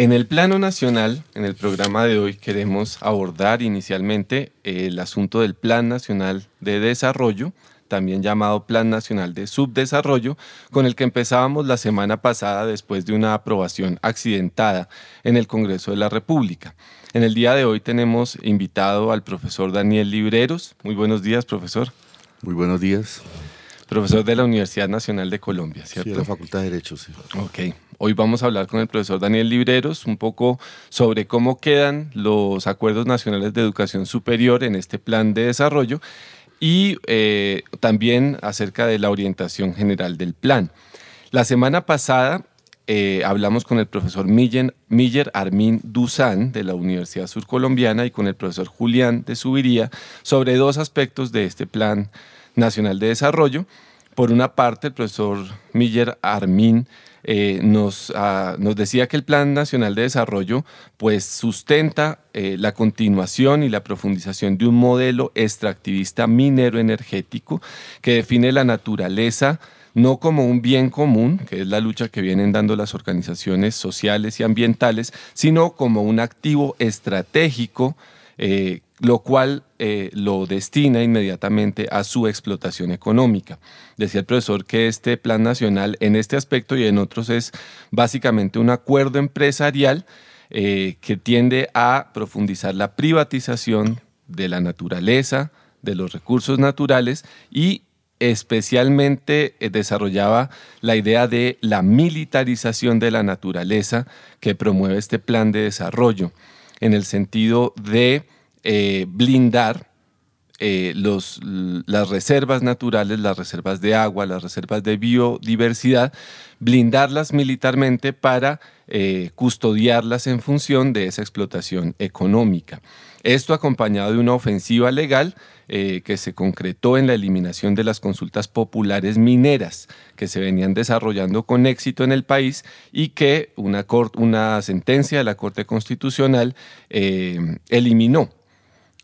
En el plano nacional, en el programa de hoy, queremos abordar inicialmente el asunto del Plan Nacional de Desarrollo, también llamado Plan Nacional de Subdesarrollo, con el que empezábamos la semana pasada después de una aprobación accidentada en el Congreso de la República. En el día de hoy tenemos invitado al profesor Daniel Libreros. Muy buenos días, profesor. Muy buenos días. Profesor de la Universidad Nacional de Colombia, ¿cierto? Sí, de la Facultad de Derecho, sí. Ok. Hoy vamos a hablar con el profesor Daniel Libreros un poco sobre cómo quedan los acuerdos nacionales de educación superior en este plan de desarrollo y eh, también acerca de la orientación general del plan. La semana pasada eh, hablamos con el profesor Miller, Miller Armin Dusan de la Universidad Surcolombiana y con el profesor Julián de Subiría sobre dos aspectos de este Plan Nacional de Desarrollo. Por una parte, el profesor Miller Armin eh, nos, ah, nos, decía que el Plan Nacional de Desarrollo pues, sustenta eh, la continuación y la profundización de un modelo extractivista minero energético que define la naturaleza no como un bien común, que es la lucha que vienen dando las organizaciones sociales y ambientales, sino como un activo estratégico eh, lo cual eh, lo destina inmediatamente a su explotación económica. Decía el profesor que este plan nacional en este aspecto y en otros es básicamente un acuerdo empresarial eh, que tiende a profundizar la privatización de la naturaleza, de los recursos naturales y especialmente eh, desarrollaba la idea de la militarización de la naturaleza que promueve este plan de desarrollo, en el sentido de eh, blindar eh, las reservas naturales, las reservas de agua, las reservas de biodiversidad, blindarlas militarmente para eh, custodiarlas en función de esa explotación económica. Esto acompañado de una ofensiva legal que se concretó en la eliminación de las consultas populares mineras que se venían desarrollando con éxito en el país y que una sentencia de la Corte Constitucional eliminó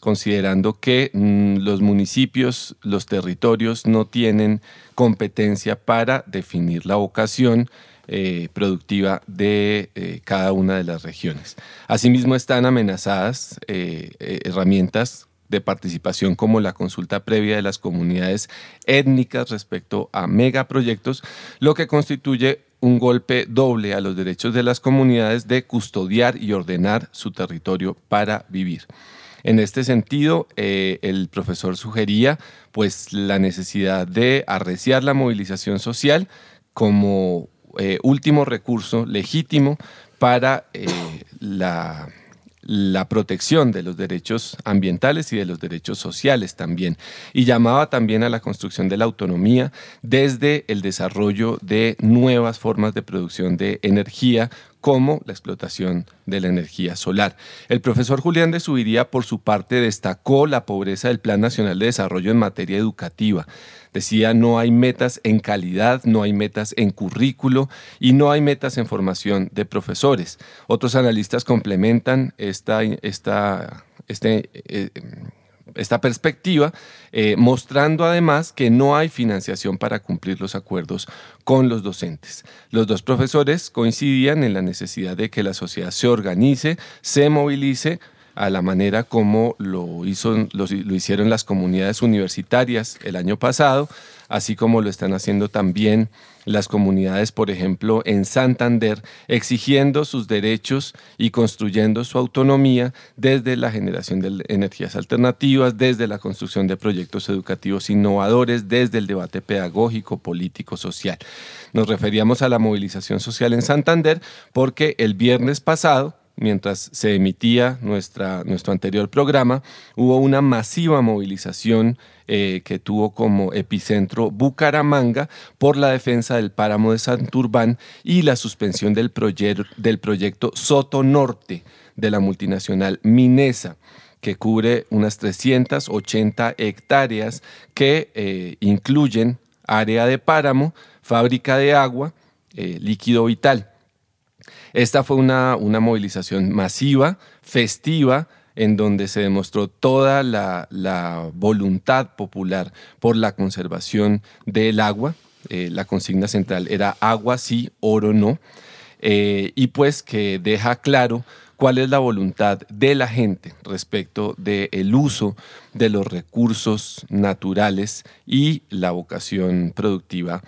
considerando que mm, los municipios, los territorios no tienen competencia para definir la vocación eh, productiva de eh, cada una de las regiones. Asimismo están amenazadas eh, herramientas de participación como la consulta previa de las comunidades étnicas respecto a megaproyectos, lo que constituye un golpe doble a los derechos de las comunidades de custodiar y ordenar su territorio para vivir. En este sentido, eh, el profesor sugería pues, la necesidad de arreciar la movilización social como eh, último recurso legítimo para eh, la la protección de los derechos ambientales y de los derechos sociales también. Y llamaba también a la construcción de la autonomía desde el desarrollo de nuevas formas de producción de energía como la explotación de la energía solar. El profesor Julián de Subiría, por su parte, destacó la pobreza del Plan Nacional de Desarrollo en materia educativa. Decía, no hay metas en calidad, no hay metas en currículo y no hay metas en formación de profesores. Otros analistas complementan esta, esta, este, eh, esta perspectiva, eh, mostrando además que no hay financiación para cumplir los acuerdos con los docentes. Los dos profesores coincidían en la necesidad de que la sociedad se organice, se movilice a la manera como lo, hizo, lo, hicieron las comunidades universitarias el año pasado, así como lo están haciendo también las comunidades, por ejemplo, en Santander, exigiendo sus derechos y construyendo su autonomía desde la generación de energías alternativas, desde la construcción de proyectos educativos innovadores, desde el debate pedagógico, político, social. Nos referíamos a la movilización social en Santander porque el viernes pasado, mientras se emitía nuestro anterior programa, hubo una masiva movilización eh, que tuvo como epicentro Bucaramanga por la defensa del páramo de Santurbán y la suspensión del, del proyecto Soto Norte de la multinacional Minesa que cubre unas 380 hectáreas que eh, incluyen área de páramo, fábrica de agua, eh, líquido vital. Esta fue una, movilización masiva, festiva, en donde se demostró toda la, voluntad popular por la conservación del agua. Eh, la consigna central era agua sí, oro no. eh, y pues que deja claro cuál es la voluntad de la gente respecto del uso de los recursos naturales y la vocación productiva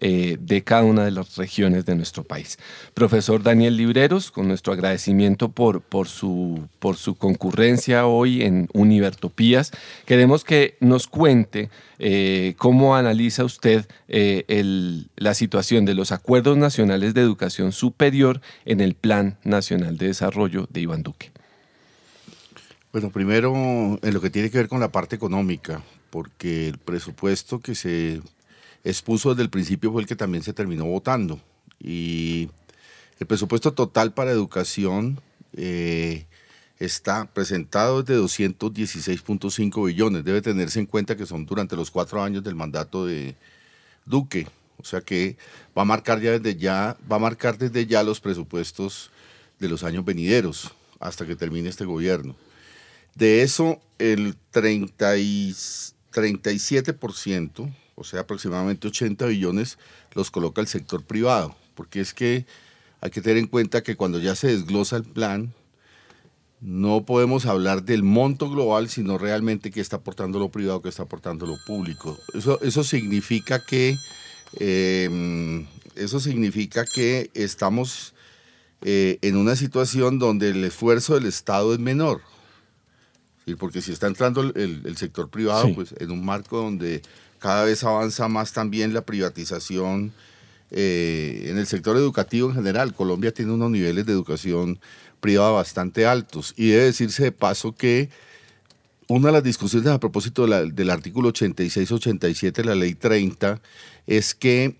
eh, de cada una de las regiones de nuestro país. Profesor Daniel Libreros, con nuestro agradecimiento por, por, su, por su concurrencia hoy en Univertopías, queremos que nos cuente eh, cómo analiza usted eh, la situación de los acuerdos nacionales de educación superior en el Plan Nacional de Desarrollo de Iván Duque. Bueno, primero en lo que tiene que ver con la parte económica, porque el presupuesto que se expuso desde el principio fue el que también se terminó votando. Y el presupuesto total para educación eh, está presentado desde 216.5 billones. Debe tenerse en cuenta que son durante los cuatro años del mandato de Duque. O sea que va a marcar ya desde ya, va a marcar desde ya los presupuestos de los años venideros hasta que termine este gobierno. De eso, el 30 y, 37%, o sea, aproximadamente 80 billones, los coloca el sector privado, porque es que hay que tener en cuenta que cuando ya se desglosa el plan, no podemos hablar del monto global, sino realmente qué está aportando lo privado, qué está aportando lo público. Eso, eso significa que em, eso significa que estamos eh, en una situación donde el esfuerzo del Estado es menor. Porque si está entrando el, sector privado, pues en un marco donde cada vez avanza más también la privatización eh, en el sector educativo en general. Colombia tiene unos niveles de educación privada bastante altos y debe decirse de paso que una de las discusiones a propósito del artículo 86-87 de la ley 30 es que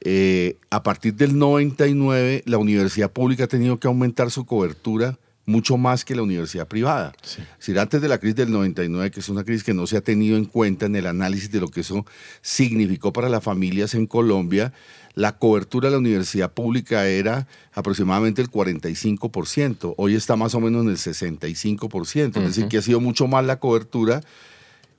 eh, a partir del 99 la universidad pública ha tenido que aumentar su cobertura mucho más que la universidad privada. Es decir, antes de la crisis del 99, que es una crisis que no se ha tenido en cuenta en el análisis de lo que eso significó para las familias en Colombia, la cobertura de la universidad pública era aproximadamente el 45%. Hoy está más o menos en el 65%. Es decir, que ha sido mucho más la cobertura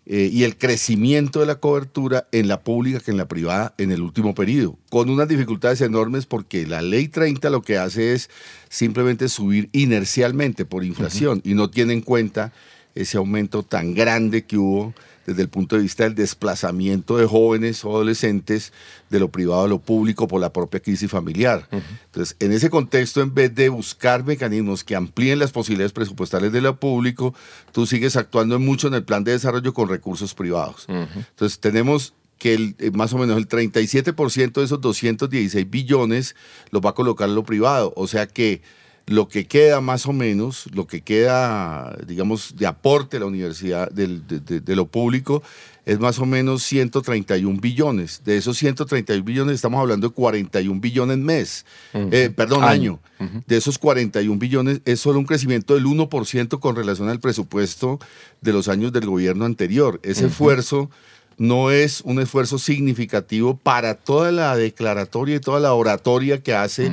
eh, y el crecimiento de la cobertura en la pública que en la privada en el último periodo, con unas dificultades enormes porque la ley 30 lo que hace es simplemente subir inercialmente por inflación y no tiene en cuenta ese aumento tan grande que hubo desde el punto de vista del desplazamiento de jóvenes o adolescentes de lo privado a lo público por la propia crisis familiar. Entonces, en ese contexto, en vez de buscar mecanismos que amplíen las posibilidades presupuestales de lo público, tú sigues actuando mucho en el plan de desarrollo con recursos privados. Entonces, tenemos que el, eh, más o menos el 37% de esos 216 billones los va a colocar lo privado. O sea que lo que queda más o menos, lo que queda, digamos, de aporte a la universidad de, lo público es más o menos 131 billones. De esos 131 billones estamos hablando de 41 billones mes, eh, perdón, año. De esos 41 billones es solo un crecimiento del 1% con relación al presupuesto de los años del gobierno anterior. Ese esfuerzo no es un esfuerzo significativo para toda la declaratoria y toda la oratoria que hace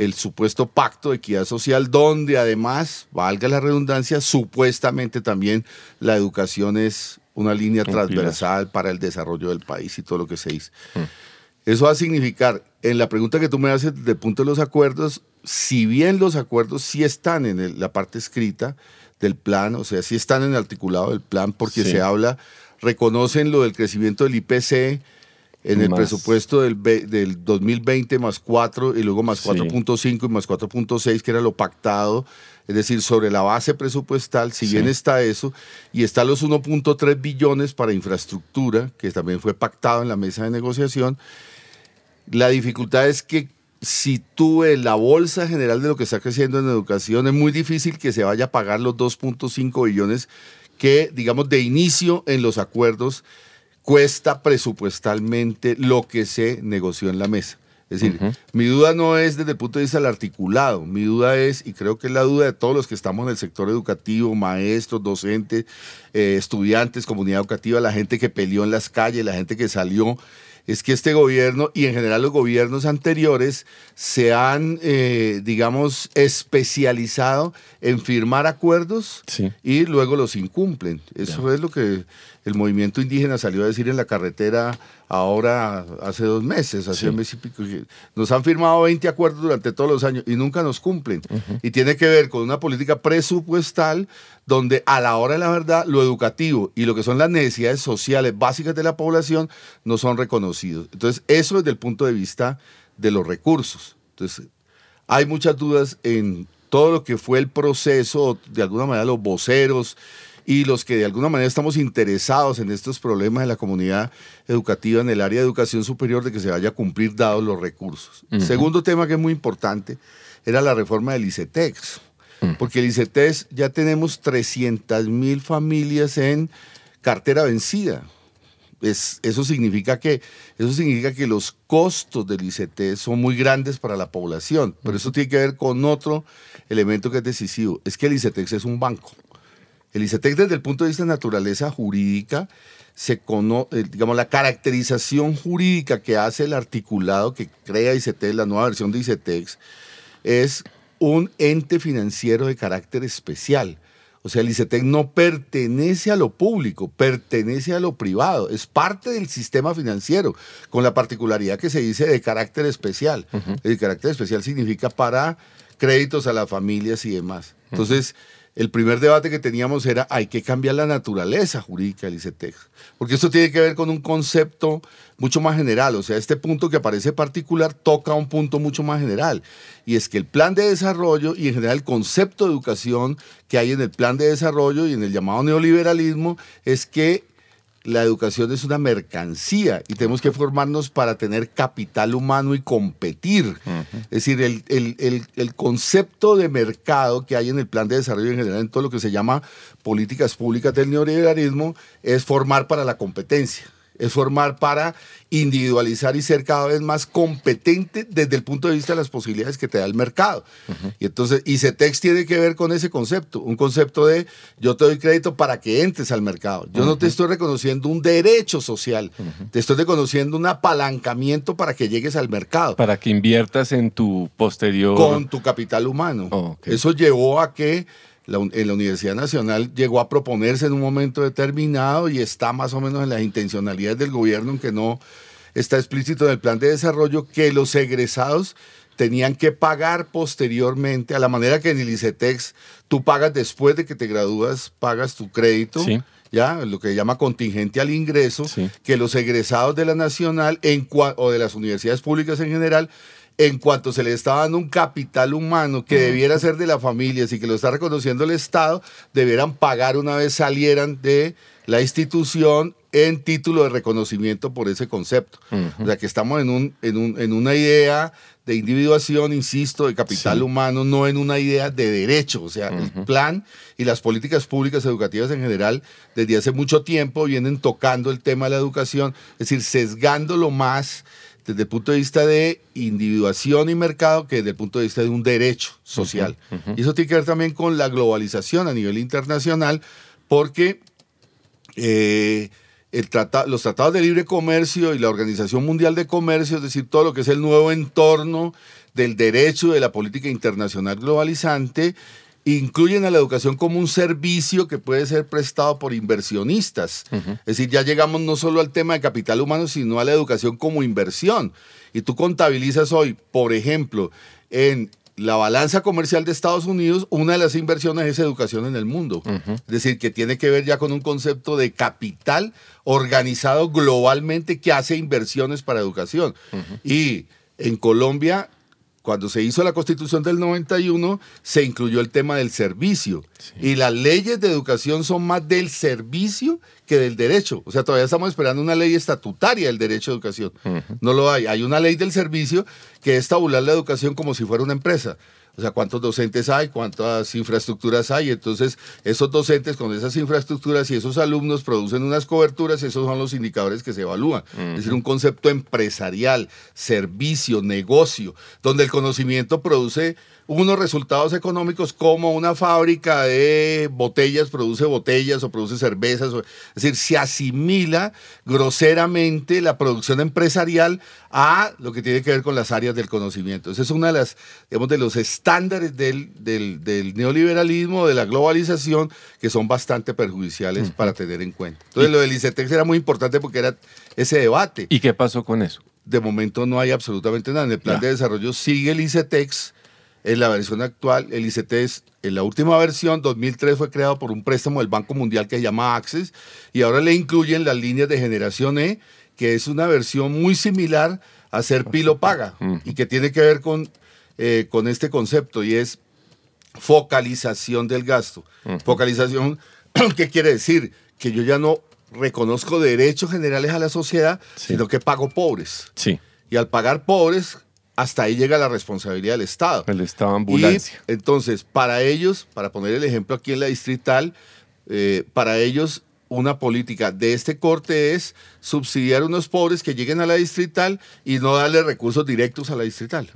el supuesto pacto de equidad social, donde además, valga la redundancia, supuestamente también la educación es una línea transversal para el desarrollo del país y todo lo que se dice. Mm. Eso va a significar, en la pregunta que tú me haces desde el punto de los acuerdos, si bien los acuerdos sí están en la parte escrita del plan, o sea, sí están en el articulado del plan, porque se habla, reconocen lo del crecimiento del IPC, en el presupuesto del, del, 2020 más 4 y luego más 4.5 y más 4.6, que era lo pactado, es decir, sobre la base presupuestal, si bien está eso, y está los 1.3 billones para infraestructura, que también fue pactado en la mesa de negociación, la dificultad es que si tú en la bolsa general de lo que está creciendo en educación, es muy difícil que se vaya a pagar los 2.5 billones que, digamos, de inicio en los acuerdos cuesta presupuestalmente lo que se negoció en la mesa. Es decir, mi duda no es desde el punto de vista del articulado, mi duda es, y creo que es la duda de todos los que estamos en el sector educativo, maestros, docentes, eh, estudiantes, comunidad educativa, la gente que peleó en las calles, la gente que salió, es que este gobierno y en general los gobiernos anteriores se han, eh, digamos, especializado en firmar acuerdos y luego los incumplen. Eso es lo que el movimiento indígena salió a decir en la carretera ahora hace dos meses, hace un mes y pico. Nos han firmado 20 acuerdos durante todos los años y nunca nos cumplen. Y tiene que ver con una política presupuestal donde a la hora de la verdad lo educativo y lo que son las necesidades sociales básicas de la población no son reconocidos. Entonces, eso desde el punto de vista de los recursos. Entonces, hay muchas dudas en todo lo que fue el proceso, de alguna manera los voceros y los que de alguna manera estamos interesados en estos problemas de la comunidad educativa en el área de educación superior de que se vaya a cumplir dados los recursos. Segundo tema que es muy importante era la reforma del ICETEX, porque el ICETEX ya tenemos 300 mil familias en cartera vencida. Es, eso, significa que, eso significa que los costos del ICT son muy grandes para la población, pero eso tiene que ver con otro elemento que es decisivo, es que el ICETEX es un banco. El ICETEX desde el punto de vista de naturaleza jurídica, se conoce, eh, digamos, la caracterización jurídica que hace el articulado que crea ICETEX, la nueva versión de ICETEX, es un ente financiero de carácter especial. O sea, el ICETEX no pertenece a lo público, pertenece a lo privado, es parte del sistema financiero, con la particularidad que se dice de carácter especial. El carácter especial significa para créditos a las familias y demás. Entonces, el primer debate que teníamos era hay que cambiar la naturaleza jurídica del ICETEX, porque esto tiene que ver con un concepto mucho más general, o sea, este punto que aparece particular toca un punto mucho más general, y es que el plan de desarrollo y en general el concepto de educación que hay en el plan de desarrollo y en el llamado neoliberalismo es que la educación es una mercancía y tenemos que formarnos para tener capital humano y competir. Es decir, el, concepto de mercado que hay en el plan de desarrollo en general, en todo lo que se llama políticas públicas del neoliberalismo, es formar para la competencia es formar para individualizar y ser cada vez más competente desde el punto de vista de las posibilidades que te da el mercado. Y entonces, ICETEX tiene que ver con ese concepto, un concepto de yo te doy crédito para que entres al mercado. Yo no te estoy reconociendo un derecho social, te estoy reconociendo un apalancamiento para que llegues al mercado. Para que inviertas en tu posterior. Con tu capital humano. Eso llevó a que en la Universidad Nacional llegó a proponerse en un momento determinado y está más o menos en las intencionalidades del gobierno, aunque no está explícito en el plan de desarrollo, que los egresados tenían que pagar posteriormente, a la manera que en el ICETEX tú pagas después de que te gradúas, pagas tu crédito. ya lo que llama contingente al ingreso, que los egresados de la nacional en, o de las universidades públicas en general en cuanto se le está dando un capital humano que debiera ser de la familia, y que lo está reconociendo el Estado, debieran pagar una vez salieran de la institución en título de reconocimiento por ese concepto. O sea que estamos en, un, en, una idea de individuación, insisto, de capital humano, no en una idea de derecho. O sea, el plan y las políticas públicas educativas en general, desde hace mucho tiempo, vienen tocando el tema de la educación, es decir, sesgándolo más desde el punto de vista de individuación y mercado que desde el punto de vista de un derecho social. Y eso tiene que ver también con la globalización a nivel internacional, porque eh, el los tratados de libre comercio y la Organización Mundial de Comercio, es decir, todo lo que es el nuevo entorno del derecho de la política internacional globalizante, incluyen a la educación como un servicio que puede ser prestado por inversionistas. Es decir, ya llegamos no solo al tema de capital humano, sino a la educación como inversión. Y tú contabilizas hoy, por ejemplo, en la balanza comercial de Estados Unidos, una de las inversiones es educación en el mundo. Es decir, que tiene que ver ya con un concepto de capital organizado globalmente que hace inversiones para educación. Y en Colombia cuando se hizo la constitución del 91, se incluyó el tema del servicio. Y las leyes de educación son más del servicio que del derecho. O sea, todavía estamos esperando una ley estatutaria del derecho a educación. No lo hay. Hay una ley del servicio que es tabular la educación como si fuera una empresa. O sea, cuántos docentes hay, cuántas infraestructuras hay. Entonces, esos docentes con esas infraestructuras y esos alumnos producen unas coberturas, esos son los indicadores que se evalúan. Es decir, un concepto empresarial, servicio, negocio, donde el conocimiento produce unos resultados económicos como una fábrica de botellas produce botellas o produce cervezas. es decir, se asimila groseramente la producción empresarial a lo que tiene que ver con las áreas del conocimiento. Ese es uno de, las, digamos, de los estándares del, del, neoliberalismo, de la globalización, que son bastante perjudiciales para tener en cuenta. Entonces, lo del ICETEX era muy importante porque era ese debate. ¿Y qué pasó con eso? De momento no hay absolutamente nada. En el plan de desarrollo sigue el ICETEX en la versión actual, el ICT en la última versión, 2003, fue creado por un préstamo del Banco Mundial que se llama Access y ahora le incluyen las líneas de generación E, que es una versión muy similar a ser Pilo Paga y que tiene que ver con, eh, con este concepto y es focalización del gasto. Focalización, ¿qué quiere decir? Que yo ya no reconozco derechos generales a la sociedad, sino que pago pobres. Sí. Y al pagar pobres, hasta ahí llega la responsabilidad del Estado. El Estado ambulancia. entonces, para ellos, para poner el ejemplo aquí en la distrital, eh, para ellos una política de este corte es subsidiar a unos pobres que lleguen a la distrital y no darle recursos directos a la distrital.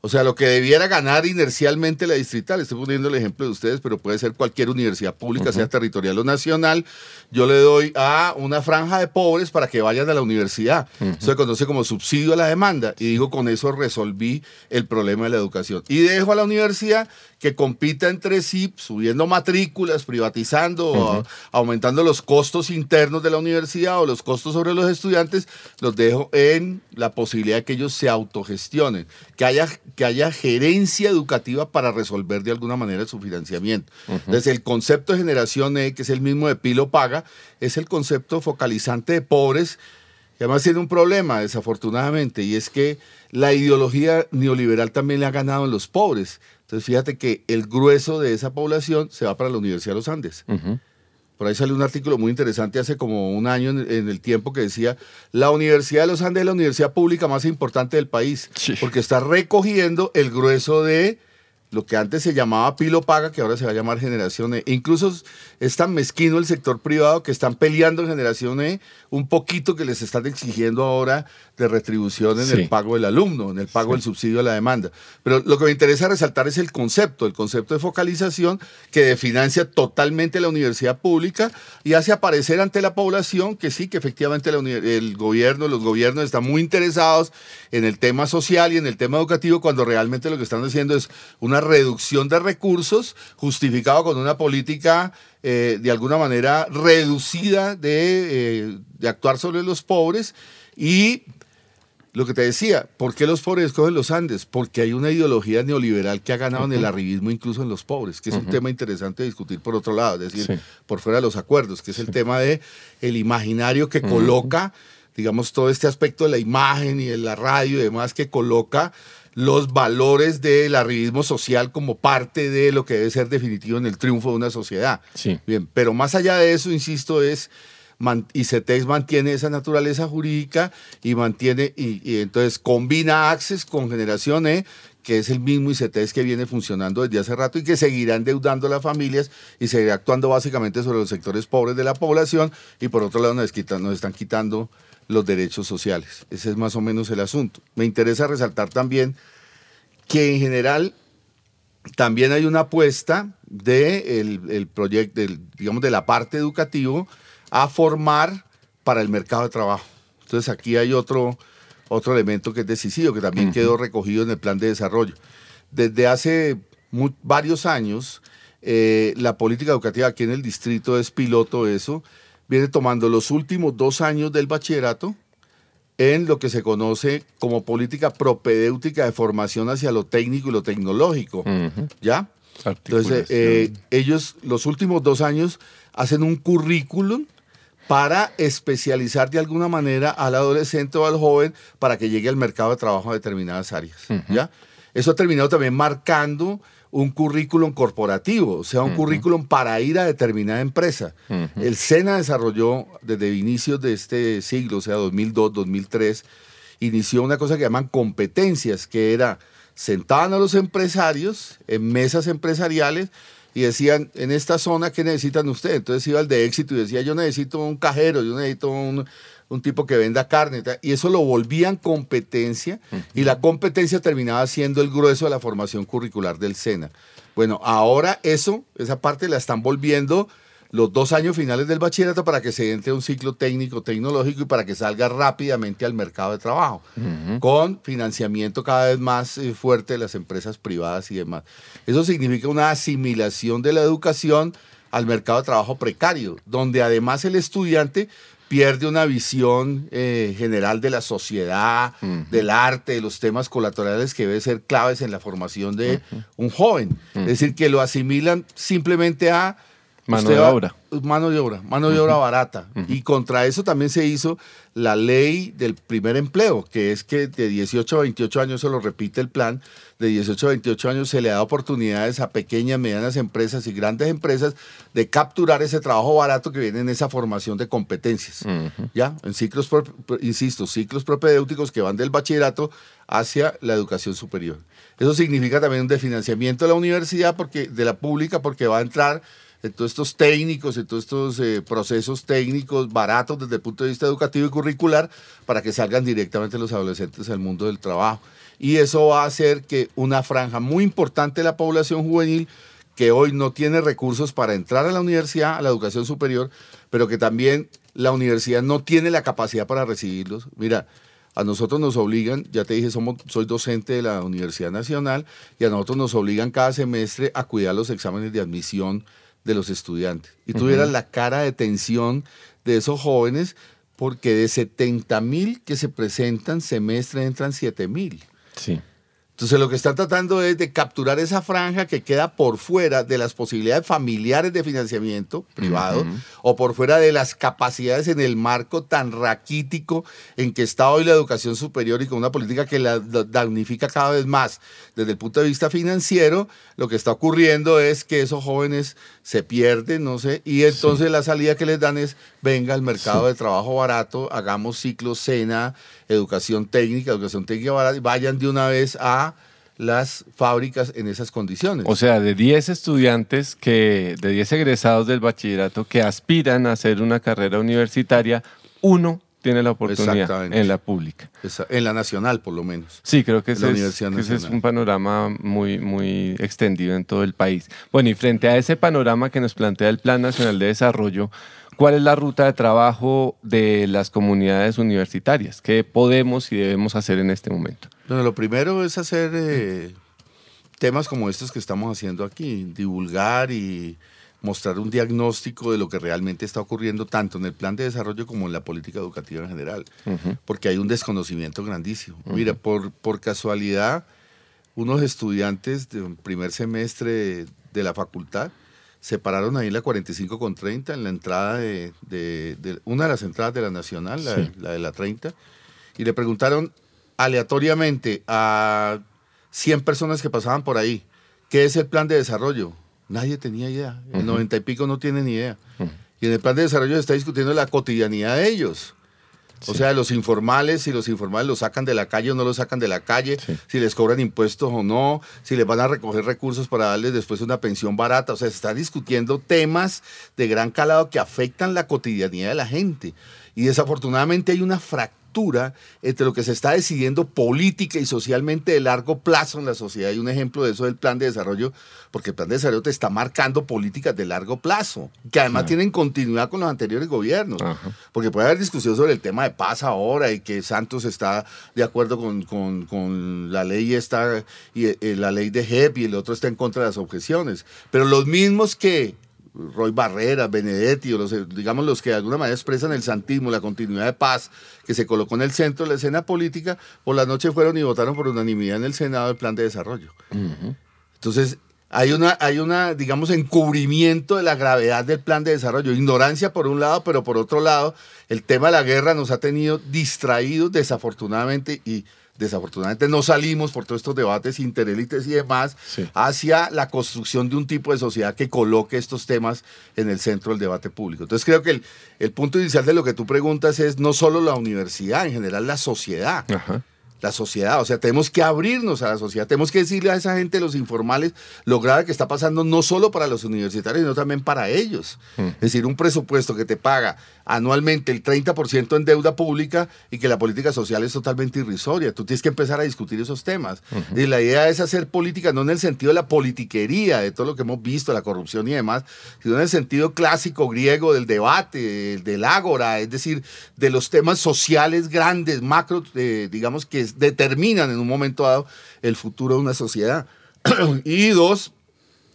O sea, lo que debiera ganar inercialmente la distrital, estoy poniendo el ejemplo de ustedes, pero puede ser cualquier universidad pública, sea territorial o nacional, yo le doy a una franja de pobres para que vayan a la universidad. Eso se conoce como subsidio a la demanda y digo, con eso resolví el problema de la educación. Y dejo a la universidad que compita entre sí, subiendo matrículas, privatizando, aumentando los costos internos de la universidad o los costos sobre los estudiantes, los dejo en la posibilidad de que ellos se autogestionen, que haya, que haya gerencia educativa para resolver de alguna manera su financiamiento. Entonces, el concepto de generación E, que es el mismo de Pilo Paga, es el concepto focalizante de pobres, que además tiene un problema, desafortunadamente, y es que la ideología neoliberal también le ha ganado en los pobres. Entonces, fíjate que el grueso de esa población se va para la Universidad de los Andes. Por ahí salió un artículo muy interesante hace como un año en, el tiempo que decía, la Universidad de los Andes es la universidad pública más importante del país, porque está recogiendo el grueso de lo que antes se llamaba Pilo Paga, que ahora se va a llamar Generación E. incluso es tan mezquino el sector privado que están peleando en Generación E un poquito que les están exigiendo ahora de retribución en el pago del alumno, en el pago del subsidio a la demanda. Pero lo que me interesa resaltar es el concepto, el concepto de focalización que financia totalmente la universidad pública y hace aparecer ante la población que sí, que efectivamente el gobierno, los gobiernos están muy interesados en el tema social y en el tema educativo cuando realmente lo que están haciendo es una reducción de recursos justificado con una política eh, de alguna manera reducida de, eh, de actuar sobre los pobres y lo que te decía, ¿por qué los pobres escogen los Andes? Porque hay una ideología neoliberal que ha ganado en el arribismo incluso en los pobres, que es un tema interesante de discutir por otro lado, es decir, por fuera de los acuerdos, que es el tema de el imaginario que coloca, digamos, todo este aspecto de la imagen y de la radio y demás que coloca los valores del arribismo social como parte de lo que debe ser definitivo en el triunfo de una sociedad. Sí. Bien, pero más allá de eso, insisto, es y CETEX mantiene esa naturaleza jurídica y mantiene, y, entonces combina Access con Generación E, que es el mismo ICETEX que viene funcionando desde hace rato y que seguirá endeudando a las familias y seguirá actuando básicamente sobre los sectores pobres de la población y por otro lado nos, nos están quitando los derechos sociales. Ese es más o menos el asunto. Me interesa resaltar también que en general también hay una apuesta de el, proyecto, digamos, de la parte educativa a formar para el mercado de trabajo. Entonces aquí hay otro, otro elemento que es decisivo, que también quedó recogido en el plan de desarrollo. Desde hace varios años, eh, la política educativa aquí en el distrito es piloto eso, viene tomando los últimos dos años del bachillerato en lo que se conoce como política propedéutica de formación hacia lo técnico y lo tecnológico. ¿Ya? Entonces, eh, ellos los últimos dos años hacen un currículum para especializar de alguna manera al adolescente o al joven para que llegue al mercado de trabajo a determinadas áreas. ¿ya? Eso ha terminado también marcando un currículum corporativo, o sea, un currículum para ir a determinada empresa. El SENA desarrolló desde inicios de este siglo, o sea, 2002, 2003, inició una cosa que llaman competencias, que era sentaban a los empresarios en mesas empresariales y decían, en esta zona, ¿qué necesitan ustedes? Entonces iba el de éxito y decía, yo necesito un cajero, yo necesito un, tipo que venda carne, y eso lo volvían competencia, y la competencia terminaba siendo el grueso de la formación curricular del SENA. Bueno, ahora eso, esa parte la están volviendo los dos años finales del bachillerato para que se entre un ciclo técnico, tecnológico y para que salga rápidamente al mercado de trabajo, con financiamiento cada vez más eh, fuerte de las empresas privadas y demás. Eso significa una asimilación de la educación al mercado de trabajo precario, donde además el estudiante pierde una visión eh, general de la sociedad, del arte, de los temas colaterales que deben ser claves en la formación de un joven. Es decir, que lo asimilan simplemente a Mano de obra. Mano de obra, mano de obra barata. Y contra eso también se hizo la ley del primer empleo, que es que de 18 a 28 años, se lo repite el plan, de 18 a 28 años se le da oportunidades a pequeñas, medianas empresas y grandes empresas de capturar ese trabajo barato que viene en esa formación de competencias. ¿Ya? En ciclos, insisto, ciclos propedéuticos que van del bachillerato hacia la educación superior. Eso significa también un desfinanciamiento de la universidad, porque, de la pública, porque va a entrar de todos estos técnicos, de todos estos eh, procesos técnicos baratos desde el punto de vista educativo y curricular para que salgan directamente los adolescentes al mundo del trabajo. Y eso va a hacer que una franja muy importante de la población juvenil que hoy no tiene recursos para entrar a la universidad, a la educación superior, pero que también la universidad no tiene la capacidad para recibirlos. Mira, a nosotros nos obligan, ya te dije, somos, soy docente de la Universidad Nacional, y a nosotros nos obligan cada semestre a cuidar los exámenes de admisión de los estudiantes. Y tuvieras la cara de tensión de esos jóvenes, porque de 70 mil que se presentan semestre entran 7 mil. Sí. Entonces lo que están tratando es de capturar esa franja que queda por fuera de las posibilidades familiares de financiamiento privado o por fuera de las capacidades en el marco tan raquítico en que está hoy la educación superior y con una política que la damnifica cada vez más. Desde el punto de vista financiero, lo que está ocurriendo es que esos jóvenes se pierden, no sé, y entonces la salida que les dan es, venga al mercado de trabajo barato, hagamos ciclos SENA, educación técnica, educación técnica barata, vayan de una vez a las fábricas en esas condiciones. O sea, de 10 estudiantes que, de 10 egresados del bachillerato que aspiran a hacer una carrera universitaria, uno tiene la oportunidad en la pública. en la nacional, por lo menos. Sí, creo que, ese es, ese es, un panorama muy, muy extendido en todo el país. Bueno, y frente a ese panorama que nos plantea el Plan Nacional de Desarrollo, ¿cuál es la ruta de trabajo de las comunidades universitarias? ¿Qué podemos y debemos hacer en este momento? Bueno, lo primero es hacer eh, temas como estos que estamos haciendo aquí, divulgar y mostrar un diagnóstico de lo que realmente está ocurriendo tanto en el plan de desarrollo como en la política educativa en general, porque hay un desconocimiento grandísimo. Mira, por, por casualidad, unos estudiantes de un primer semestre de la facultad se pararon ahí la 45 con 30, en la entrada de, una de las entradas de la Nacional, la, la de la 30, y le preguntaron aleatoriamente a 100 personas que pasaban por ahí, ¿qué es el plan de desarrollo? Nadie tenía idea. El noventa y pico no tiene ni idea. Y en el plan de desarrollo se está discutiendo la cotidianidad de ellos. O sea, los informales, si los informales los sacan de la calle o no los sacan de la calle, si les cobran impuestos o no, si les van a recoger recursos para darles después una pensión barata. O sea, se están discutiendo temas de gran calado que afectan la cotidianidad de la gente. Y desafortunadamente hay una fractura entre lo que se está decidiendo política y socialmente de largo plazo en la sociedad. Y un ejemplo de eso es el plan de desarrollo, porque el plan de desarrollo te está marcando políticas de largo plazo, que además tienen continuidad con los anteriores gobiernos. Porque puede haber discusión sobre el tema de paz ahora y que Santos está de acuerdo con, la ley esta, y, eh, la ley de JEP y el otro está en contra de las objeciones. Pero los mismos que Roy Barrera, Benedetti, o los, digamos los que de alguna manera expresan el santismo, la continuidad de paz, que se colocó en el centro de la escena política, por la noche fueron y votaron por unanimidad en el Senado el plan de desarrollo. Entonces, hay una, hay una, digamos, encubrimiento de la gravedad del plan de desarrollo. Ignorancia por un lado, pero por otro lado, el tema de la guerra nos ha tenido distraídos desafortunadamente y desafortunadamente no salimos por todos estos debates interélites y demás hacia la construcción de un tipo de sociedad que coloque estos temas en el centro del debate público. Entonces creo que el, punto inicial de lo que tú preguntas es no solo la universidad, en general la sociedad. la sociedad. O sea, tenemos que abrirnos a la sociedad, tenemos que decirle a esa gente, los informales, lo grave que está pasando no solo para los universitarios, sino también para ellos. Mm. Es decir, un presupuesto que te paga anualmente el 30% en deuda pública y que la política social es totalmente irrisoria. Tú tienes que empezar a discutir esos temas. Y la idea es hacer política no en el sentido de la politiquería, de todo lo que hemos visto, la corrupción y demás, sino en el sentido clásico griego del debate, del ágora, es decir, de los temas sociales grandes, macro, eh, digamos, que determinan en un momento dado el futuro de una sociedad. y dos,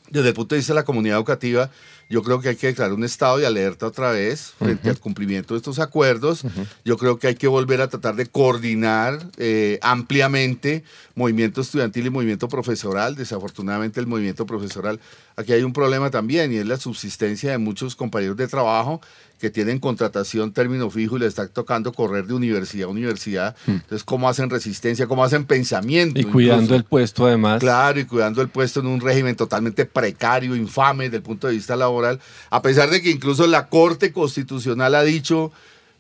desde el punto de vista de la comunidad educativa, yo creo que hay que declarar un estado de alerta otra vez frente al cumplimiento de estos acuerdos. Yo creo que hay que volver a tratar de coordinar eh, ampliamente movimiento estudiantil y movimiento profesoral. Desafortunadamente el movimiento profesoral, aquí hay un problema también y es la subsistencia de muchos compañeros de trabajo que tienen contratación término fijo y les está tocando correr de universidad a universidad. Hmm. Entonces, ¿cómo hacen resistencia? ¿Cómo hacen pensamiento? Y cuidando el puesto además. Claro, y cuidando el puesto en un régimen totalmente precario, infame desde el punto de vista laboral, a pesar de que incluso la Corte Constitucional ha dicho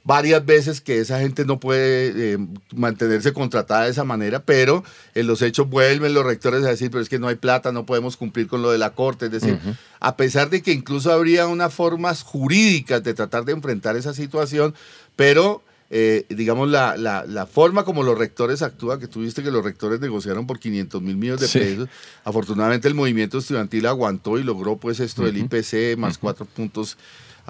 varias veces que esa gente no puede eh, mantenerse contratada de esa manera, pero en los hechos vuelven los rectores a decir, pero es que no hay plata, no podemos cumplir con lo de la corte. Es decir, a pesar de que incluso habría unas formas jurídicas de tratar de enfrentar esa situación, pero... Eh, digamos, la, la, forma como los rectores actúan, que tuviste que los rectores negociaron por 500 mil millones de pesos, afortunadamente el movimiento estudiantil aguantó y logró pues esto del IPC más cuatro puntos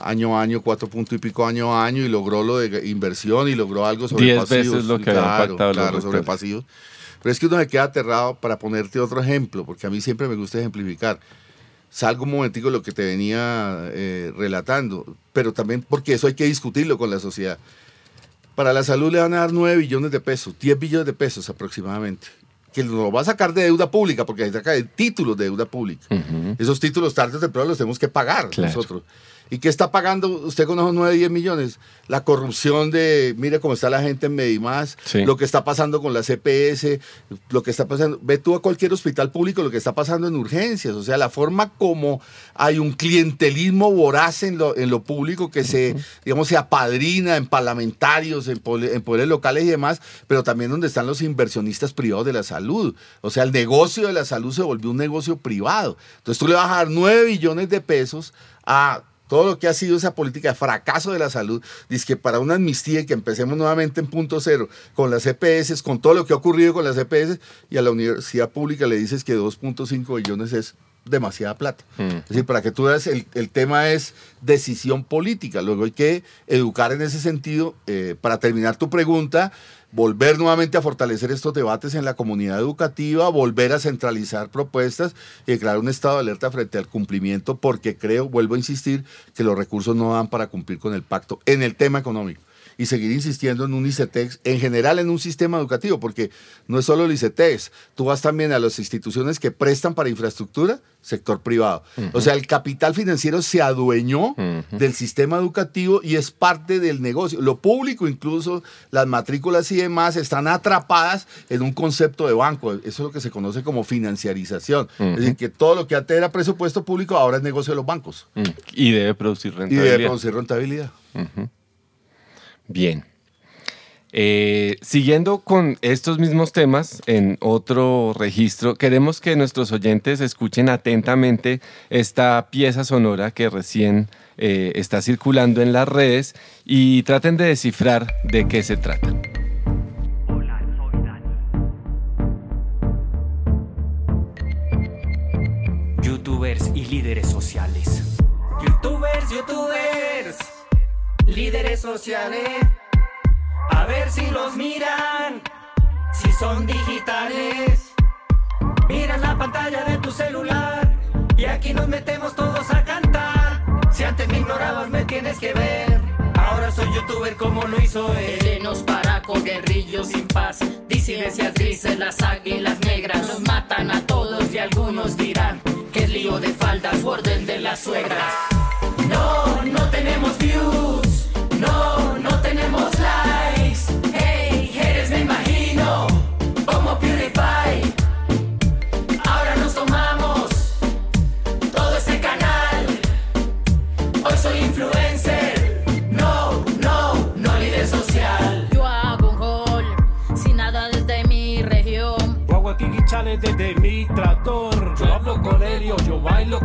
año a año, cuatro puntos y pico año a año y logró lo de inversión y logró algo sobre Diez veces lo que claro, claro, sobre pasivos. Pero es que uno me queda aterrado para ponerte otro ejemplo, porque a mí siempre me gusta ejemplificar. Salgo un momentico de lo que te venía eh, relatando, pero también porque eso hay que discutirlo con la sociedad. Para la salud le van a dar 9 billones de pesos, 10 billones de pesos aproximadamente que lo va a sacar de deuda pública, porque se saca de títulos de deuda pública. Esos títulos tarde o temprano los tenemos que pagar nosotros. ¿Y qué está pagando usted con esos 9, 10 millones? La corrupción de, mire cómo está la gente en Medimás, lo que está pasando con la CPS, lo que está pasando, ve tú a cualquier hospital público lo que está pasando en urgencias, o sea, la forma como hay un clientelismo voraz en lo, en lo público que se, digamos, se apadrina en parlamentarios, en, en poderes locales y demás, pero también donde están los inversionistas privados de la salud. O sea, el negocio de la salud se volvió un negocio privado. Entonces tú le vas a dar 9 billones de pesos a todo lo que ha sido esa política de fracaso de la salud, dice que para una amnistía y que empecemos nuevamente en punto cero con las EPS, con todo lo que ha ocurrido con las EPS, y a la universidad pública le dices que 2.5 billones es demasiada plata. Mm. Es decir, para que tú veas, el, tema es decisión política. Luego hay que educar en ese sentido. Eh, para terminar tu pregunta, volver nuevamente a fortalecer estos debates en la comunidad educativa, volver a centralizar propuestas y crear un estado de alerta frente al cumplimiento, porque creo, vuelvo a insistir, que los recursos no dan para cumplir con el pacto en el tema económico y seguir insistiendo en un ICETEX, en general en un sistema educativo, porque no es solo el ICETEX, tú vas también a las instituciones que prestan para infraestructura, sector privado. O sea, el capital financiero se adueñó del sistema educativo y es parte del negocio. Lo público, incluso las matrículas y demás, están atrapadas en un concepto de banco. Eso es lo que se conoce como financiarización. Es decir, que todo lo que antes era presupuesto público ahora es negocio de los bancos. Y debe producir rentabilidad. Y debe producir rentabilidad. Bien. Eh, siguiendo con estos mismos temas, en otro registro, queremos que nuestros oyentes escuchen atentamente esta pieza sonora que recién eh, está circulando en las redes y traten de descifrar de qué se trata. Youtubers y líderes sociales. Youtubers, youtubers líderes sociales. A ver si los miran, si son digitales. Mira la pantalla de tu celular y aquí nos metemos todos a cantar. Si antes me ignorabas, me tienes que ver. Ahora soy youtuber como lo hizo él. Helenos para con guerrillos sin paz. Disidencias grises, las águilas negras. Nos matan a todos y algunos dirán que es lío de faldas, orden de las suegras. No, no tenemos views. No, no tenemos likes. Hey, eres, me imagino, como Purify. Ahora nos tomamos todo este canal. Hoy soy influencer. No, no, no líder social. Yo hago un gol, sin nada desde mi región. Guau, aquí quichales desde mi región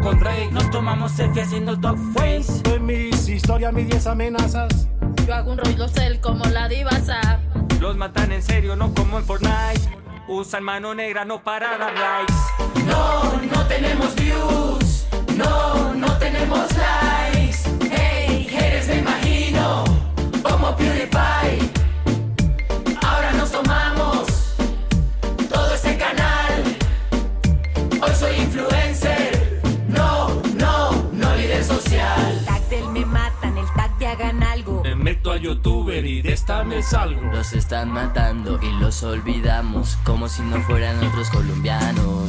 con Rey. Nos tomamos selfie haciendo top face. En mis historias, mis 10 amenazas. Yo hago un rollo cel como la divasa. Los matan en serio, no como en Fortnite. Usan mano negra no para dar likes. No, no tenemos views. No, no tenemos likes. Esta me salgo. Los están matando y los olvidamos como si no fueran otros colombianos.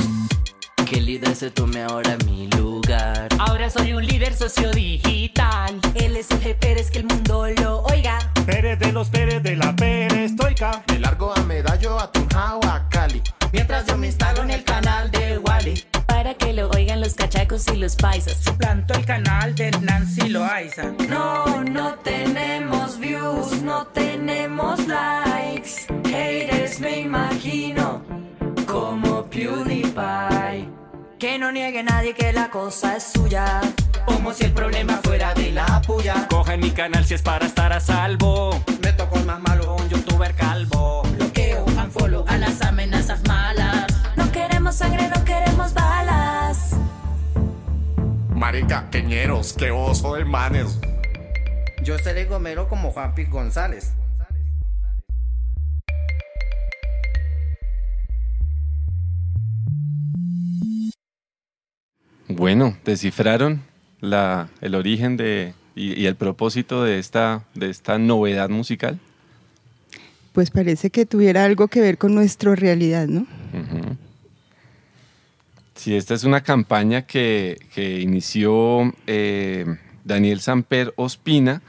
Que el líder se tome ahora mi lugar. Ahora soy un líder sociodigital. Él es el G. Pérez que el mundo lo oiga. Pérez de los Pérez de la perestroika. De largo a Medallo, a Tunjao, a Cali. Mientras yo me instalo en el canal de Wally. Para que lo oigan los cachacos y los paisas. Suplanto el canal de Nancy Loaiza. No, no tenemos views, no tenemos Que no niegue nadie que la cosa es suya. Como si el problema fuera de la puya. Coge mi canal si es para estar a salvo. Me tocó el más malo, un youtuber calvo. Bloqueo, unfollow a las amenazas malas. No queremos sangre, no queremos balas. Marica, queñeros, qué oso de manes. Yo seré gomero como Juan Piz González. Bueno, descifraron la, el origen de, y, y el propósito de esta, de esta novedad musical. Pues parece que tuviera algo que ver con nuestra realidad, ¿no? Sí, esta es una campaña que, que inició eh, Daniel Samper Ospina,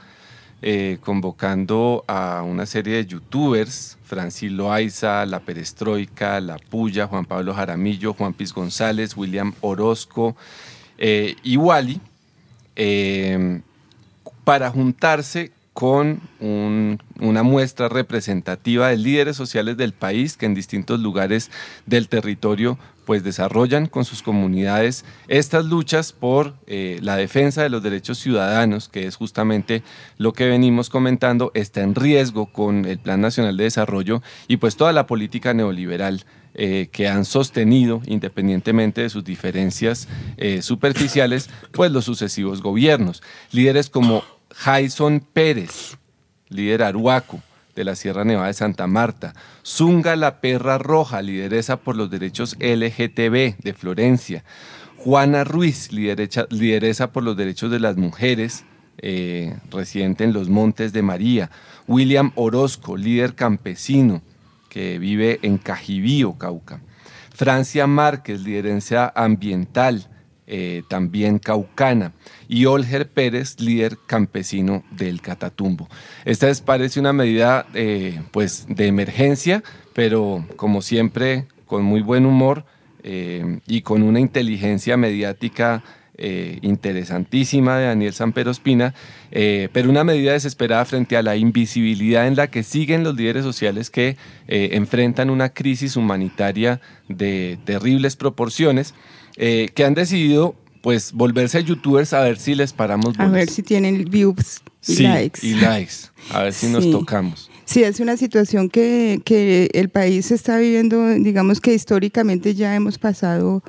eh, convocando a una serie de youtubers, Francis Loaiza, La Perestroika, La Puya, Juan Pablo Jaramillo, Juan Piz González, William Orozco eh, y Wally, eh, para juntarse con un- una muestra representativa de líderes sociales del país que en distintos lugares del territorio pues desarrollan con sus comunidades estas luchas por eh, la defensa de los derechos ciudadanos, que es justamente lo que venimos comentando, está en riesgo con el Plan Nacional de Desarrollo y pues toda la política neoliberal eh, que han sostenido, independientemente de sus diferencias eh, superficiales, pues los sucesivos gobiernos. Líderes como Jason Pérez, líder aruaco de la Sierra Nevada de Santa Marta, Zunga la Perra Roja, lideresa por los derechos LGTB de Florencia, Juana Ruiz, lideresa por los derechos de las mujeres, eh, residente en los Montes de María, William Orozco, líder campesino que vive en Cajibío, Cauca, Francia Márquez, liderencia ambiental, eh, también caucana, y Olger Pérez, líder campesino del Catatumbo. Esta es, parece una medida eh, pues, de emergencia, pero como siempre, con muy buen humor eh, y con una inteligencia mediática interesantísima de Daniel Samper Ospina, eh, pero una medida desesperada frente a la invisibilidad en la que siguen los líderes sociales que enfrentan una crisis humanitaria de terribles proporciones, eh, que han decidido pues volverse youtubers a ver si les paramos A bolas. ver si tienen views y Sí, likes. y likes, a ver si nos Sí. tocamos. Sí, es una situación que, que el país está viviendo, digamos que históricamente ya hemos pasado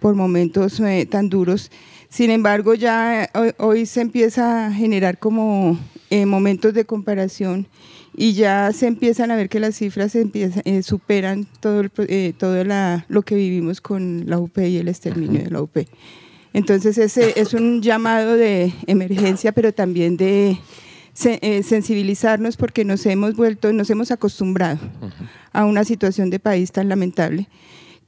por momentos eh, tan duros. Sin embargo, ya eh, hoy, hoy se empieza a generar como eh, momentos de comparación y ya se empiezan a ver que las cifras empiezan, eh, superan todo, el, eh, todo la- lo que vivimos con la UP y el exterminio de la UP. Entonces ese es un llamado de emergencia, pero también de eh, sensibilizarnos porque nos hemos vuelto, nos hemos acostumbrado a una situación de país tan lamentable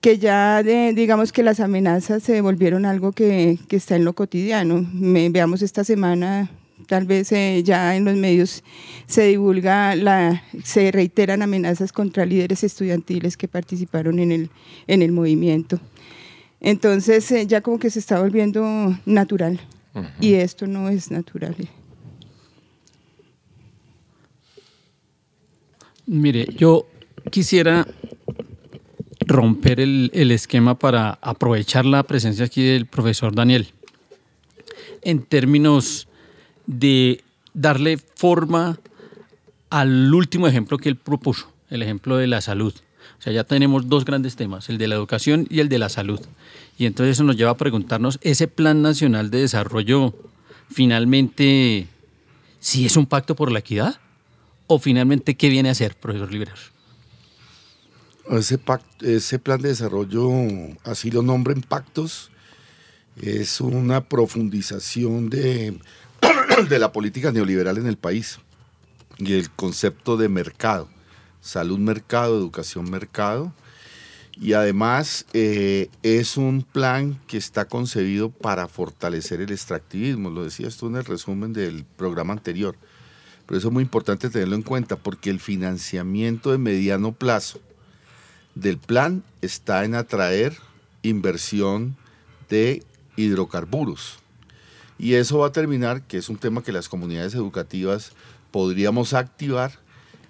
que ya de- digamos que las amenazas se volvieron algo que, que está en lo cotidiano. Me- veamos esta semana, tal vez eh, ya en los medios se divulga, la, se reiteran amenazas contra líderes estudiantiles que participaron en el, en el movimiento. Entonces eh, ya como que se está volviendo natural y esto no es natural. Mire, yo quisiera romper el, el esquema para aprovechar la presencia aquí del profesor Daniel en términos de darle forma al último ejemplo que él propuso, el ejemplo de la salud. O sea, ya tenemos dos grandes temas, el de la educación y el de la salud. Y entonces eso nos lleva a preguntarnos, ¿ese Plan Nacional de Desarrollo finalmente si es un pacto por la equidad? ¿O finalmente qué viene a hacer, profesor Libreros? Ese, ese plan de desarrollo, así lo nombren pactos, es una profundización de, de la política neoliberal en el país y el concepto de mercado, salud mercado, educación mercado. Y además eh, es un plan que está concebido para fortalecer el extractivismo, lo decías tú en el resumen del programa anterior. Pero eso es muy importante tenerlo en cuenta porque el financiamiento de mediano plazo del plan está en atraer inversión de hidrocarburos. Y eso va a terminar, que es un tema que las comunidades educativas podríamos activar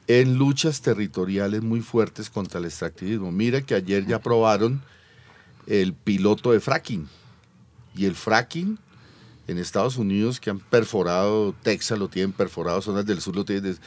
en luchas territoriales muy fuertes contra el extractivismo. Mira que ayer ya aprobaron el piloto de fracking. Y el fracking en Estados Unidos que han perforado, Texas lo tienen perforado, zonas del sur lo tienen.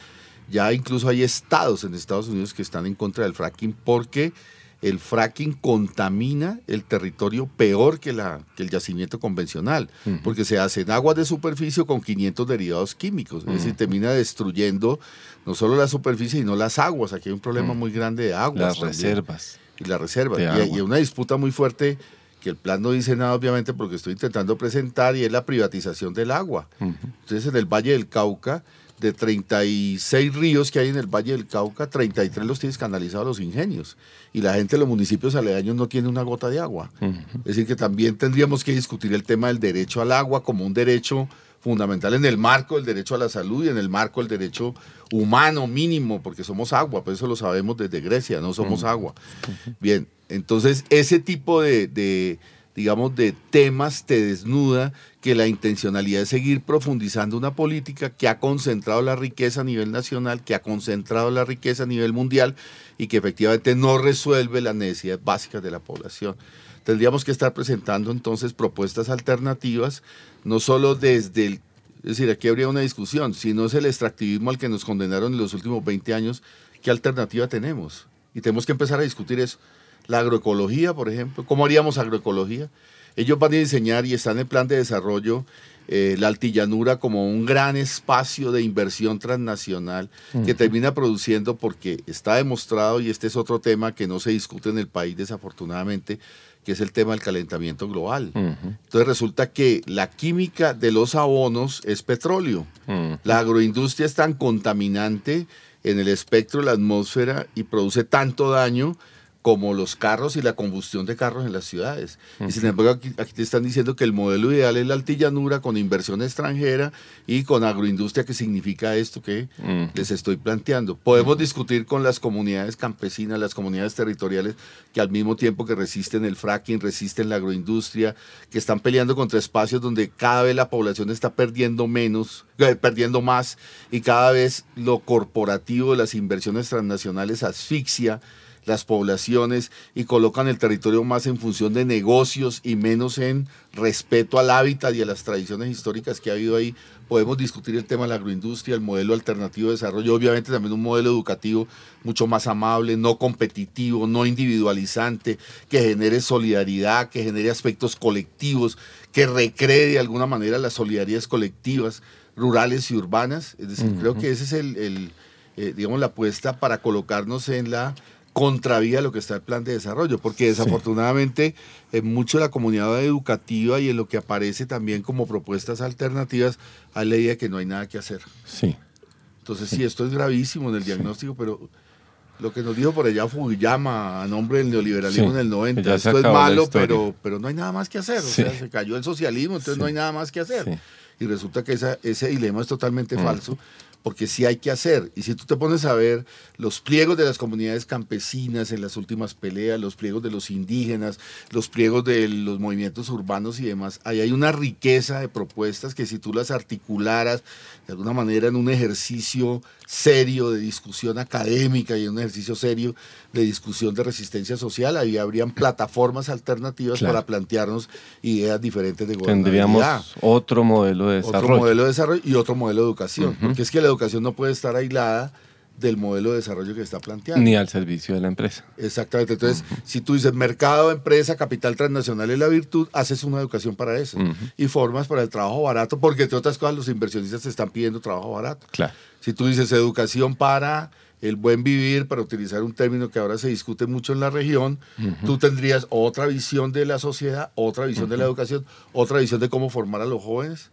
Ya incluso hay estados en Estados Unidos que están en contra del fracking porque el fracking contamina el territorio peor que, la, que el yacimiento convencional, porque se hacen aguas de superficie con 500 derivados químicos, es decir, termina destruyendo no solo la superficie, sino las aguas. Aquí hay un problema muy grande de aguas. Las reservas. Y las reservas. Y, y, una disputa muy fuerte que el plan no dice nada, obviamente, porque estoy intentando presentar, y es la privatización del agua. Entonces, en el Valle del Cauca, de 36 ríos que hay en el Valle del Cauca, 33 los tienes canalizados a los ingenios. Y la gente de los municipios aledaños no tiene una gota de agua. Es decir, que también tendríamos que discutir el tema del derecho al agua como un derecho fundamental en el marco del derecho a la salud y en el marco del derecho humano mínimo, porque somos agua, por eso lo sabemos desde Grecia, no somos agua. Bien, entonces ese tipo de digamos, de temas te desnuda que la intencionalidad es seguir profundizando una política que ha concentrado la riqueza a nivel nacional, que ha concentrado la riqueza a nivel mundial y que efectivamente no resuelve las necesidades básicas de la población. Tendríamos que estar presentando entonces propuestas alternativas, no solo desde el es decir, aquí habría una discusión. Si no es el extractivismo al que nos condenaron en los últimos 20 años, ¿qué alternativa tenemos? Y tenemos que empezar a discutir eso la agroecología, por ejemplo. ¿Cómo haríamos agroecología? Ellos van a diseñar y están en el plan de desarrollo eh, la altillanura como un gran espacio de inversión transnacional que termina produciendo, porque está demostrado, y este es otro tema que no se discute en el país desafortunadamente, que es el tema del calentamiento global. Entonces resulta que la química de los abonos es petróleo. La agroindustria es tan contaminante en el espectro de la atmósfera y produce tanto daño como los carros y la combustión de carros en las ciudades. Y sin embargo, aquí, te están diciendo que el modelo ideal es la altillanura con inversión extranjera y con agroindustria, que significa esto que les estoy planteando. Podemos discutir con las comunidades campesinas, las comunidades territoriales, que al mismo tiempo que resisten el fracking, resisten la agroindustria, que están peleando contra espacios donde cada vez la población está perdiendo menos, eh, perdiendo más, y cada vez lo corporativo de las inversiones transnacionales asfixia las poblaciones y colocan el territorio más en función de negocios y menos en respeto al hábitat y a las tradiciones históricas que ha habido ahí. Podemos discutir el tema de la agroindustria, el modelo alternativo de desarrollo, obviamente también un modelo educativo mucho más amable, no competitivo, no individualizante, que genere solidaridad, que genere aspectos colectivos, que recree de alguna manera las solidaridades colectivas rurales y urbanas. Es decir, creo que ese es el, eh, digamos, la apuesta para colocarnos en la contravía lo que está el plan de desarrollo, porque desafortunadamente en mucho la comunidad educativa y en lo que aparece también como propuestas alternativas, hay la idea de que no hay nada que hacer. Sí. Entonces, sí, esto es gravísimo en el diagnóstico, pero lo que nos dijo por allá Fujiyama a nombre del neoliberalismo en el 90, esto es malo, pero, pero no hay nada más que hacer. O sea, se cayó el socialismo, entonces no hay nada más que hacer. Y resulta que esa, ese dilema es totalmente mm. falso, porque sí hay que hacer. Y si tú te pones a ver los pliegos de las comunidades campesinas en las últimas peleas, los pliegos de los indígenas, los pliegos de los movimientos urbanos y demás, ahí hay una riqueza de propuestas que si tú las articularas de alguna manera en un ejercicio serio de discusión académica y un ejercicio serio de discusión de resistencia social, ahí habrían plataformas alternativas para plantearnos ideas diferentes de gobernabilidad. Tendríamos otro modelo de desarrollo. Otro modelo de desarrollo y otro modelo de educación, porque es que la educación no puede estar aislada del modelo de desarrollo que está planteando. Ni al servicio de la empresa. Exactamente. Entonces, si tú dices mercado, empresa, capital transnacional es la virtud, haces una educación para eso. Y formas para el trabajo barato, porque entre otras cosas los inversionistas te están pidiendo trabajo barato. Claro. Si tú dices educación para el buen vivir, para utilizar un término que ahora se discute mucho en la región, tú tendrías otra visión de la sociedad, otra visión de la educación, otra visión de cómo formar a los jóvenes.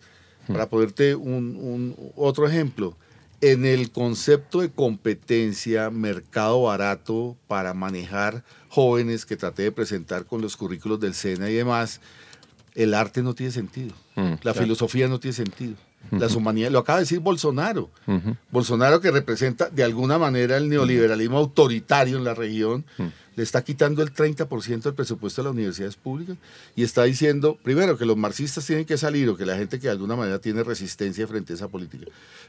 Para ponerte un, otro ejemplo, en el concepto de competencia, mercado barato para manejar jóvenes que traté de presentar con los currículos del SENA y demás, el arte no tiene sentido, mm, la filosofía no tiene sentido. Las humanidades, lo acaba de decir Bolsonaro. Bolsonaro que representa de alguna manera el neoliberalismo autoritario en la región, le está quitando el 30% del presupuesto de las universidades públicas y está diciendo, primero, que los marxistas tienen que salir o que la gente que de alguna manera tiene resistencia frente a esa política.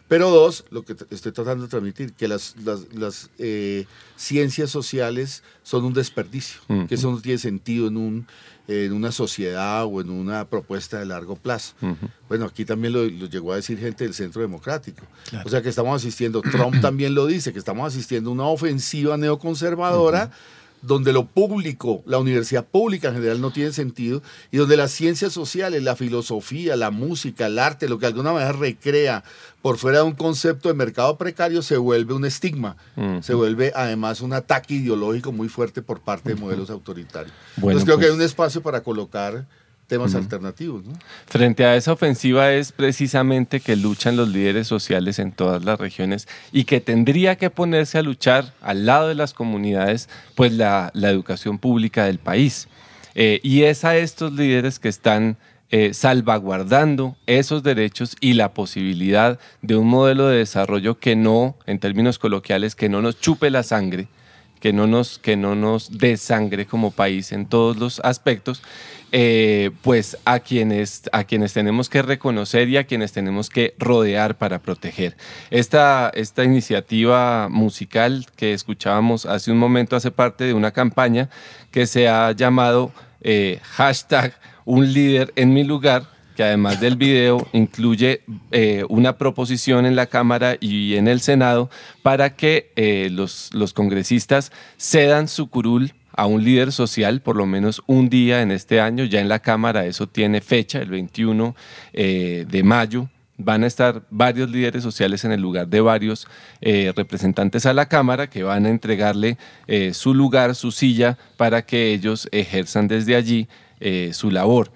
Pero dos, lo que estoy tratando de transmitir, que las, las, eh, ciencias sociales son un desperdicio, que eso no tiene sentido en un en una sociedad o en una propuesta de largo plazo. Bueno, aquí también lo, llegó a decir gente del Centro Democrático. O sea que estamos asistiendo, Trump también lo dice, que estamos asistiendo a una ofensiva neoconservadora donde lo público, la universidad pública en general no tiene sentido, y donde las ciencias sociales, la filosofía, la música, el arte, lo que de alguna manera recrea por fuera de un concepto de mercado precario, se vuelve un estigma, se vuelve además un ataque ideológico muy fuerte por parte de modelos autoritarios. Entonces creo que hay pues un espacio para colocar temas alternativos. Frente a esa ofensiva es precisamente que luchan los líderes sociales en todas las regiones y que tendría que ponerse a luchar al lado de las comunidades, pues la, educación pública del país. Eh, y es a estos líderes que están eh, salvaguardando esos derechos y la posibilidad de un modelo de desarrollo que no, en términos coloquiales, que no nos chupe la sangre, que no nos, que no nos desangre como país en todos los aspectos, eh, pues a quienes, a quienes tenemos que reconocer y a quienes tenemos que rodear para proteger. Esta, esta iniciativa musical que escuchábamos hace un momento hace parte de una campaña que se ha llamado eh, hashtag un líder en mi lugar que además del video incluye eh, una proposición en la Cámara y en el Senado para que eh, los, los congresistas cedan su curul a un líder social por lo menos un día en este año. Ya en la Cámara eso tiene fecha, el 21 eh, de mayo. Van a estar varios líderes sociales en el lugar de varios representantes a la Cámara que van a entregarle su lugar, su silla, para que ellos ejerzan desde allí su labor.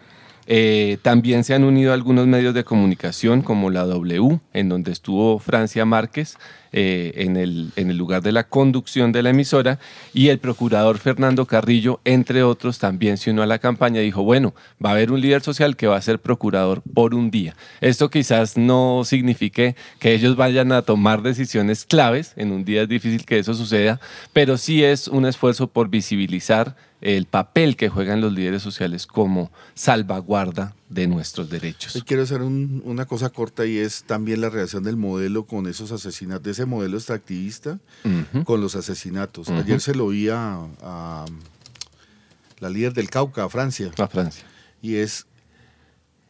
Eh, también se han unido algunos medios de comunicación como la W, en donde estuvo Francia Márquez eh, en, el, en el lugar de la conducción de la emisora, y el procurador Fernando Carrillo, entre otros, también se unió a la campaña y dijo, bueno, va a haber un líder social que va a ser procurador por un día. Esto quizás no signifique que ellos vayan a tomar decisiones claves, en un día es difícil que eso suceda, pero sí es un esfuerzo por visibilizar el papel que juegan los líderes sociales como salvaguarda de nuestros derechos. quiero hacer una cosa corta y es también la reacción del modelo con esos asesinatos, de ese modelo extractivista con los asesinatos. Ayer se lo oía a, la líder del Cauca, a Francia. A Francia. Y es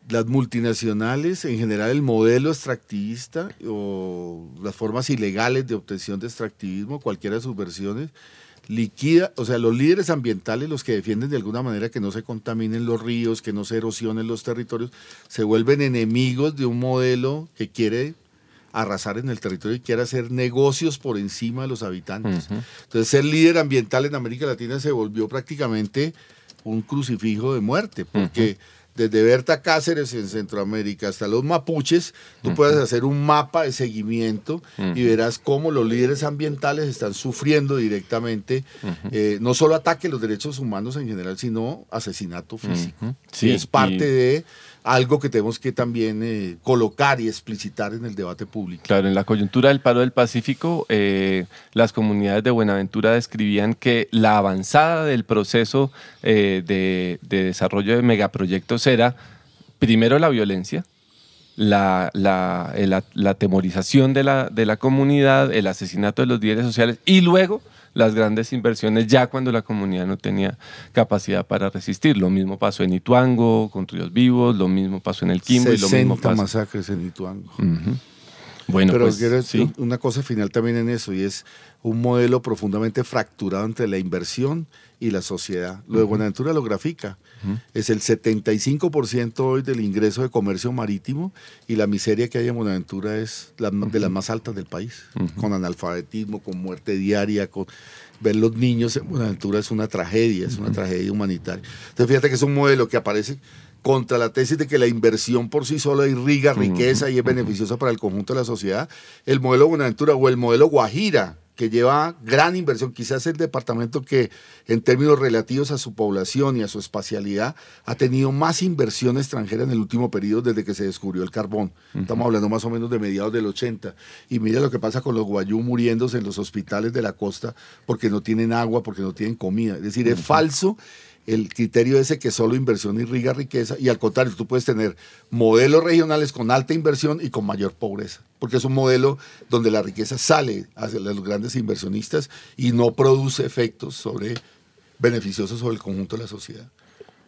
las multinacionales, en general el modelo extractivista o las formas ilegales de obtención de extractivismo, cualquiera de sus versiones, liquida, o sea, los líderes ambientales, los que defienden de alguna manera que no se contaminen los ríos, que no se erosionen los territorios, se vuelven enemigos de un modelo que quiere arrasar en el territorio y quiere hacer negocios por encima de los habitantes. Entonces, ser líder ambiental en América Latina se volvió prácticamente un crucifijo de muerte, porque desde Berta Cáceres en Centroamérica hasta los mapuches, tú puedes hacer un mapa de seguimiento y verás cómo los líderes ambientales están sufriendo directamente, eh, no solo ataque a los derechos humanos en general, sino asesinato físico. Sí, es parte de algo que tenemos que también eh, colocar y explicitar en el debate público. Claro, en la coyuntura del paro del Pacífico, eh, las comunidades de Buenaventura describían que la avanzada del proceso eh, de, desarrollo de megaproyectos era primero la violencia, la, la, la, temorización de la, de la comunidad, el asesinato de los líderes sociales y luego las grandes inversiones ya cuando la comunidad no tenía capacidad para resistir. Lo mismo pasó en Ituango, con Ríos Vivos, lo mismo pasó en el Quimbo y lo mismo pasó. masacres en Ituango. Bueno, Pero pues, quiero ¿sí? una cosa final también en eso, y es un modelo profundamente fracturado entre la inversión y la sociedad. Lo de Buenaventura lo grafica. Es el 75% hoy del ingreso de comercio marítimo y la miseria que hay en Buenaventura es de las más altas del país, con analfabetismo, con muerte diaria, con ver los niños en Buenaventura es una tragedia, es una tragedia humanitaria. Entonces fíjate que es un modelo que aparece contra la tesis de que la inversión por sí sola irriga riqueza y es beneficiosa para el conjunto de la sociedad. El modelo Buenaventura o el modelo Guajira, que lleva gran inversión, quizás el departamento que en términos relativos a su población y a su espacialidad ha tenido más inversión extranjera en el último periodo desde que se descubrió el carbón. Estamos hablando más o menos de mediados del 80. Y mira lo que pasa con los guayú muriéndose en los hospitales de la costa porque no tienen agua, porque no tienen comida. Es decir, es falso el criterio ese que solo inversión irriga riqueza y al contrario, tú puedes tener modelos regionales con alta inversión y con mayor pobreza, porque es un modelo donde la riqueza sale hacia los grandes inversionistas y no produce efectos sobre beneficiosos sobre el conjunto de la sociedad.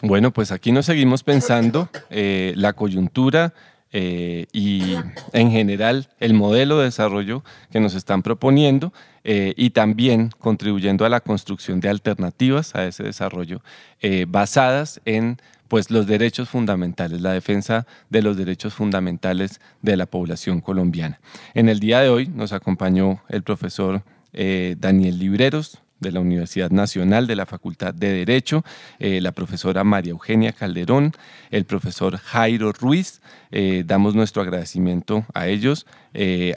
Bueno, pues aquí nos seguimos pensando eh, la coyuntura eh, y en general el modelo de desarrollo que nos están proponiendo eh, y también contribuyendo a la construcción de alternativas a ese desarrollo eh, basadas en pues, los derechos fundamentales, la defensa de los derechos fundamentales de la población colombiana. En el día de hoy nos acompañó el profesor Daniel Libreros, de la Universidad Nacional de la Facultad de Derecho, eh, la profesora María Eugenia Calderón, el profesor Jairo Ruiz. Eh, damos nuestro agradecimiento a ellos, eh,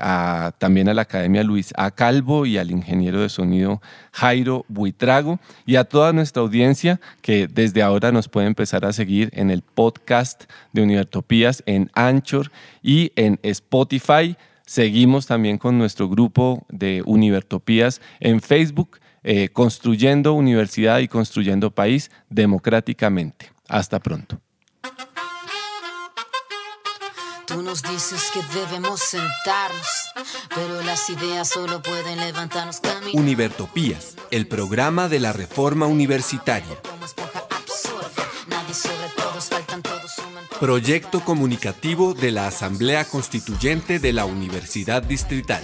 también a la Academia Luis A. Calvo y al ingeniero de sonido Jairo Buitrago y a toda nuestra audiencia que desde ahora nos puede empezar a seguir en el podcast de Univertopías en Anchor y en Spotify. Seguimos también con nuestro grupo de Univertopías en Facebook eh, construyendo universidad y construyendo país democráticamente. Hasta pronto. Tú nos dices que debemos sentarnos, pero las ideas solo pueden levantarnos Univertopías, el programa de la reforma universitaria. Proyecto comunicativo de la Asamblea Constituyente de la Universidad Distrital.